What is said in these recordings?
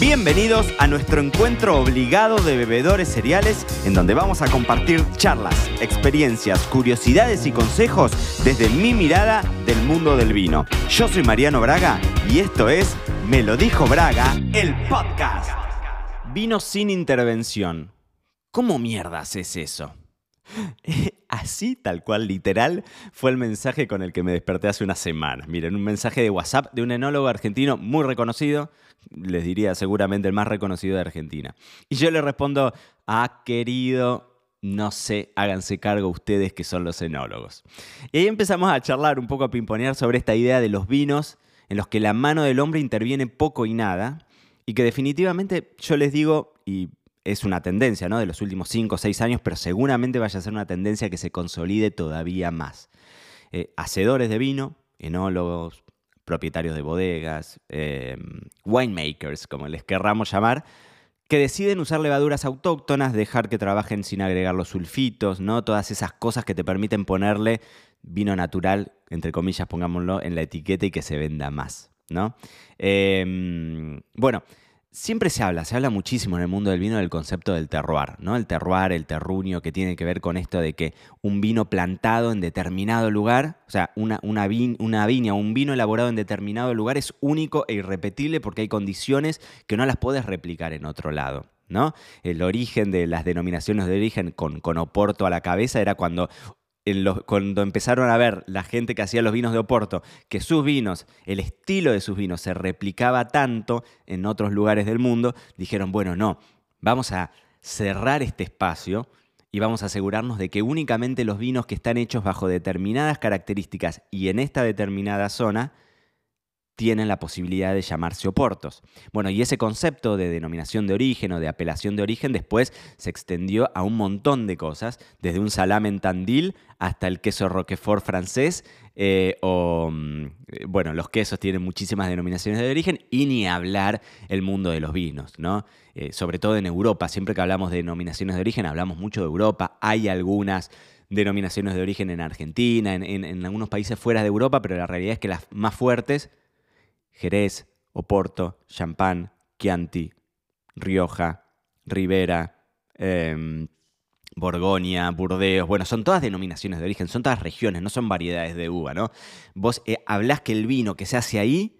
Bienvenidos a nuestro encuentro obligado de bebedores cereales, en donde vamos a compartir charlas, experiencias, curiosidades y consejos desde mi mirada del mundo del vino. Yo soy Mariano Braga y esto es Me lo dijo Braga, el podcast. Vino sin intervención. ¿Cómo mierdas es eso? Así, tal cual, literal, fue el mensaje con el que me desperté hace unas semanas. Miren, un mensaje de WhatsApp de un enólogo argentino muy reconocido, les diría seguramente el más reconocido de Argentina. Y yo le respondo, ah, querido, no sé, háganse cargo ustedes que son los enólogos. Y ahí empezamos a charlar, un poco a pimponear sobre esta idea de los vinos en los que la mano del hombre interviene poco y nada, y que definitivamente yo les digo, y es una tendencia ¿no? de los últimos 5 o 6 años, pero seguramente vaya a ser una tendencia que se consolide todavía más. Eh, hacedores de vino, enólogos, propietarios de bodegas, em, winemakers, como les querramos llamar, que deciden usar levaduras autóctonas, dejar que trabajen sin agregar los sulfitos, ¿no? Todas esas cosas que te permiten ponerle vino natural, entre comillas, pongámoslo, en la etiqueta y que se venda más, ¿no? Em, bueno, Siempre se habla, se habla muchísimo en el mundo del vino del concepto del terroir, ¿no? El terroir, el terruño, que tiene que ver con esto de que un vino plantado en determinado lugar, o sea, una, una, viña, un vino elaborado en determinado lugar es único e irrepetible porque hay condiciones que no las puedes replicar en otro lado. ¿no? El origen de las denominaciones de origen con, con Oporto a la cabeza era cuando cuando empezaron a ver la gente que hacía los vinos de Oporto, que sus vinos, el estilo de sus vinos se replicaba tanto en otros lugares del mundo, dijeron, bueno, no, vamos a cerrar este espacio y vamos a asegurarnos de que únicamente los vinos que están hechos bajo determinadas características y en esta determinada zona tienen la posibilidad de llamarse oportos. Bueno, y ese concepto de denominación de origen o de apelación de origen después se extendió a un montón de cosas, desde un salame en Tandil hasta el queso Roquefort francés, eh, o, mm, bueno, los quesos tienen muchísimas denominaciones de origen, y ni hablar el mundo de los vinos, ¿no? Eh, sobre todo en Europa, siempre que hablamos de denominaciones de origen, hablamos mucho de Europa, hay algunas denominaciones de origen en Argentina, en algunos países fuera de Europa, pero la realidad es que las más fuertes Jerez, Oporto, Champán, Chianti, Rioja, Ribera, em, Borgoña, Burdeos, bueno, son todas denominaciones de origen, son todas regiones, no son variedades de uva, ¿no? Vos eh, hablás que el vino que se hace ahí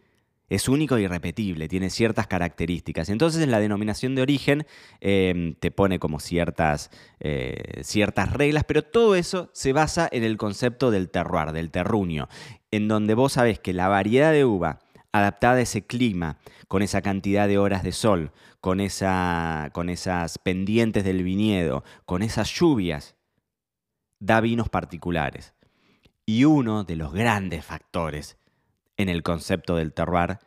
es único y irrepetible, tiene ciertas características. Entonces en la denominación de origen em, te pone como ciertas, eh, ciertas reglas, pero todo eso se basa en el concepto del terroir, del terruño, en donde vos sabés que la variedad de uva adaptada a ese clima, con esa cantidad de horas de sol, con, esa, con esas pendientes del viñedo, con esas lluvias, da vinos particulares. Y uno de los grandes factores en el concepto del terroir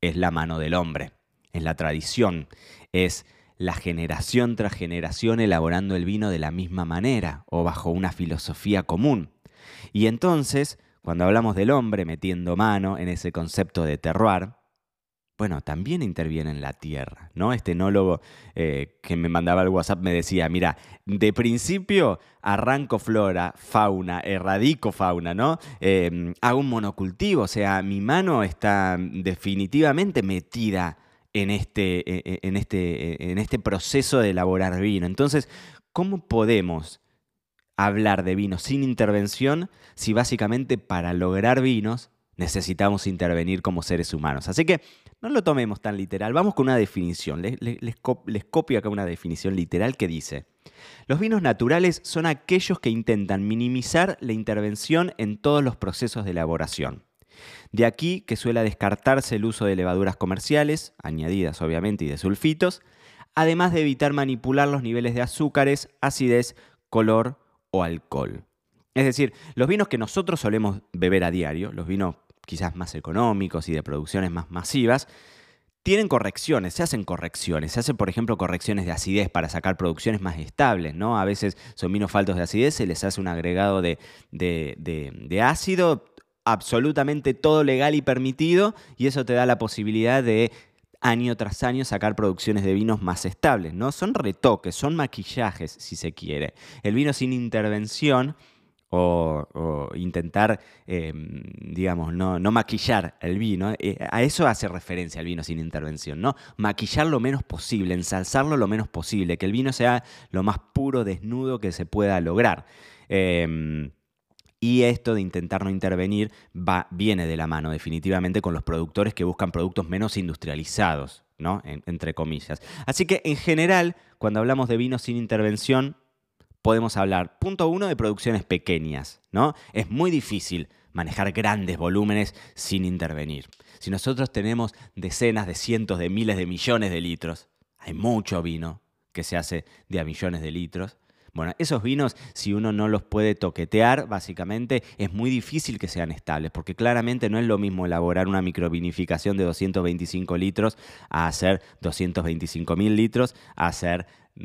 es la mano del hombre, es la tradición, es la generación tras generación elaborando el vino de la misma manera o bajo una filosofía común. Y entonces cuando hablamos del hombre metiendo mano en ese concepto de terroir, bueno, también interviene en la tierra, ¿no? Este enólogo eh, que me mandaba el WhatsApp me decía, mira, de principio arranco flora, fauna, erradico fauna, ¿no? Em, hago un monocultivo, o sea, mi mano está definitivamente metida en este, e, e, en este, e, en este proceso de elaborar vino. Entonces, ¿cómo podemos hablar de vino sin intervención si básicamente para lograr vinos necesitamos intervenir como seres humanos. Así que no lo tomemos tan literal, vamos con una definición. Les, les, copio acá una definición literal que dice, los vinos naturales son aquellos que intentan minimizar la intervención en todos los procesos de elaboración. De aquí que suele descartarse el uso de levaduras comerciales, añadidas obviamente, y de sulfitos, además de evitar manipular los niveles de azúcares, acidez, color o alcohol. Es decir, los vinos que nosotros solemos beber a diario, los vinos quizás más económicos y de producciones más masivas, tienen correcciones, se hacen correcciones. Se hacen, por ejemplo, correcciones de acidez para sacar producciones más estables, ¿no? A veces son vinos faltos de acidez, se les hace un agregado de, de ácido, absolutamente todo legal y permitido, y eso te da la posibilidad de año tras año sacar producciones de vinos más estables, ¿no? Son retoques, son maquillajes, si se quiere. El vino sin intervención o, intentar, em, digamos, no, maquillar el vino. Eh, a eso hace referencia el vino sin intervención, ¿no? Maquillar lo menos posible, ensalzarlo lo menos posible, que el vino sea lo más puro, desnudo que se pueda lograr. Em, y esto de intentar no intervenir va, viene de la mano definitivamente con los productores que buscan productos menos industrializados, ¿no? entre comillas. Así que en general, cuando hablamos de vino sin intervención, podemos hablar, punto uno, de producciones pequeñas, ¿no? Es muy difícil manejar grandes volúmenes sin intervenir. Si nosotros tenemos decenas de cientos de miles de millones de litros, hay mucho vino que se hace de a millones de litros. Bueno, esos vinos, si uno no los puede toquetear, básicamente es muy difícil que sean estables, porque claramente no es lo mismo elaborar una microvinificación de 225 litros a hacer 225 mil litros, a hacer 2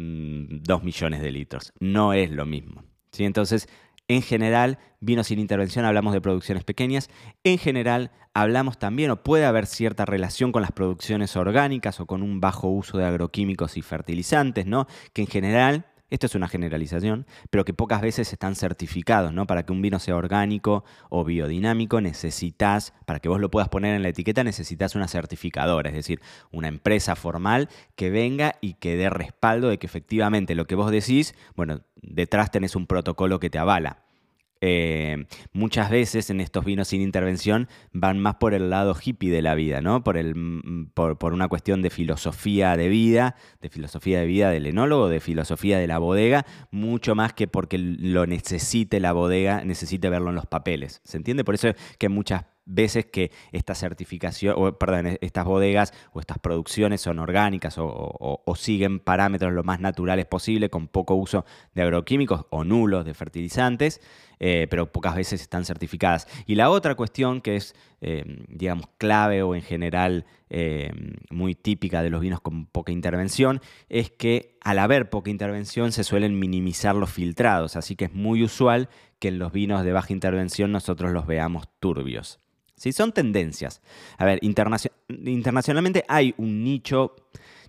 mm, millones de litros. No es lo mismo. ¿sí? Entonces, en general, vino sin intervención, hablamos de producciones pequeñas. En general, hablamos también, o puede haber cierta relación con las producciones orgánicas o con un bajo uso de agroquímicos y fertilizantes, ¿no? Que en general esto es una generalización, pero que pocas veces están certificados, ¿no? Para que un vino sea orgánico o biodinámico necesitas, para que vos lo puedas poner en la etiqueta, necesitas una certificadora, es decir, una empresa formal que venga y que dé respaldo de que efectivamente lo que vos decís, bueno, detrás tenés un protocolo que te avala. Eh, muchas veces en estos vinos sin intervención van más por el lado hippie de la vida, ¿no? Por, el, mm, por, una cuestión de filosofía de vida, de filosofía de vida del enólogo, de filosofía de la bodega, mucho más que porque lo necesite la bodega, necesite verlo en los papeles. ¿Se entiende? Por eso es que muchas veces que esta certificación, perdón, e, estas bodegas o estas producciones son orgánicas o, siguen parámetros lo más naturales posible, con poco uso de agroquímicos o nulos de fertilizantes, eh, pero pocas veces están certificadas. Y la otra cuestión que es, eh, digamos, clave o en general eh, muy típica de los vinos con poca intervención, es que al haber poca intervención se suelen minimizar los filtrados, así que es muy usual que en los vinos de baja intervención nosotros los veamos turbios. ¿sí? Son tendencias. A ver, internacionalmente hay un nicho,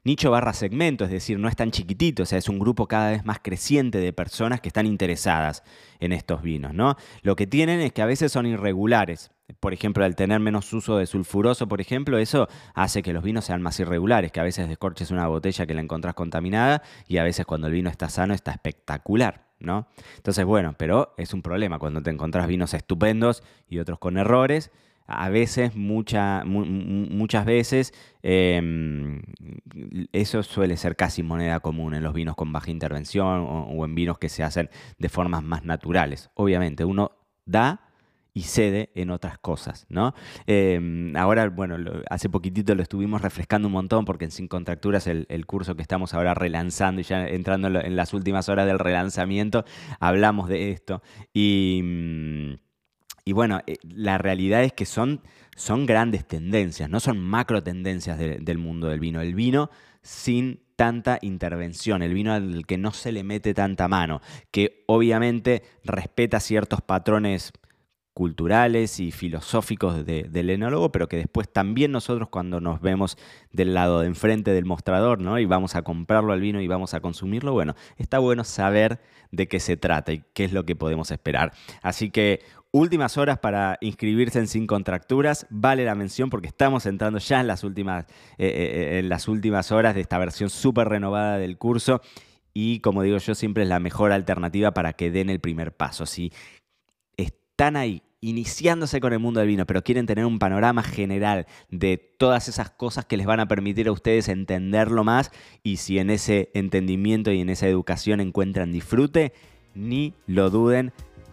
nicho barra segmento, es decir, no es tan chiquitito, o sea, es un grupo cada vez más creciente de personas que están interesadas en estos vinos, ¿no? Lo que tienen es que a veces son irregulares. Por ejemplo, al tener menos uso de sulfuroso, por ejemplo, eso hace que los vinos sean más irregulares, que a veces descorches una botella que la encontrás contaminada y a veces cuando el vino está sano está espectacular. ¿no? Entonces, bueno, pero es un problema cuando te encontrás vinos estupendos y otros con errores a veces, muchas veces, em, eso suele ser casi moneda común en los vinos con baja intervención o, en vinos que se hacen de formas más naturales. Obviamente, uno da y cede en otras cosas, ¿no? Em, ahora, bueno, hace poquitito lo estuvimos refrescando un montón porque en Sin Contracturas, el, el curso que estamos ahora relanzando y ya entrando en las últimas horas del relanzamiento, hablamos de esto y... Mm, y bueno, eh, la realidad es que son, son grandes tendencias, no son macro tendencias del mundo del vino. El vino sin tanta intervención, el vino al que no se le mete tanta mano, que obviamente respeta ciertos patrones culturales y filosóficos del enólogo, pero que después también nosotros cuando nos vemos del lado de enfrente del mostrador, ¿no? Y vamos a comprarlo al vino y vamos a consumirlo, bueno, está bueno saber de qué se trata y qué es lo que podemos esperar. Así que Últimas horas para inscribirse en Sin Contracturas. Vale la mención porque estamos entrando ya en las últimas, eh, eh, eh, las últimas horas de esta versión súper renovada del curso. Y como digo yo, siempre es la mejor alternativa para que den el primer paso. Si están ahí iniciándose con el mundo del vino, pero quieren tener un panorama general de todas esas cosas que les van a permitir a ustedes entenderlo más y si en ese entendimiento y en esa educación encuentran disfrute, ni lo duden,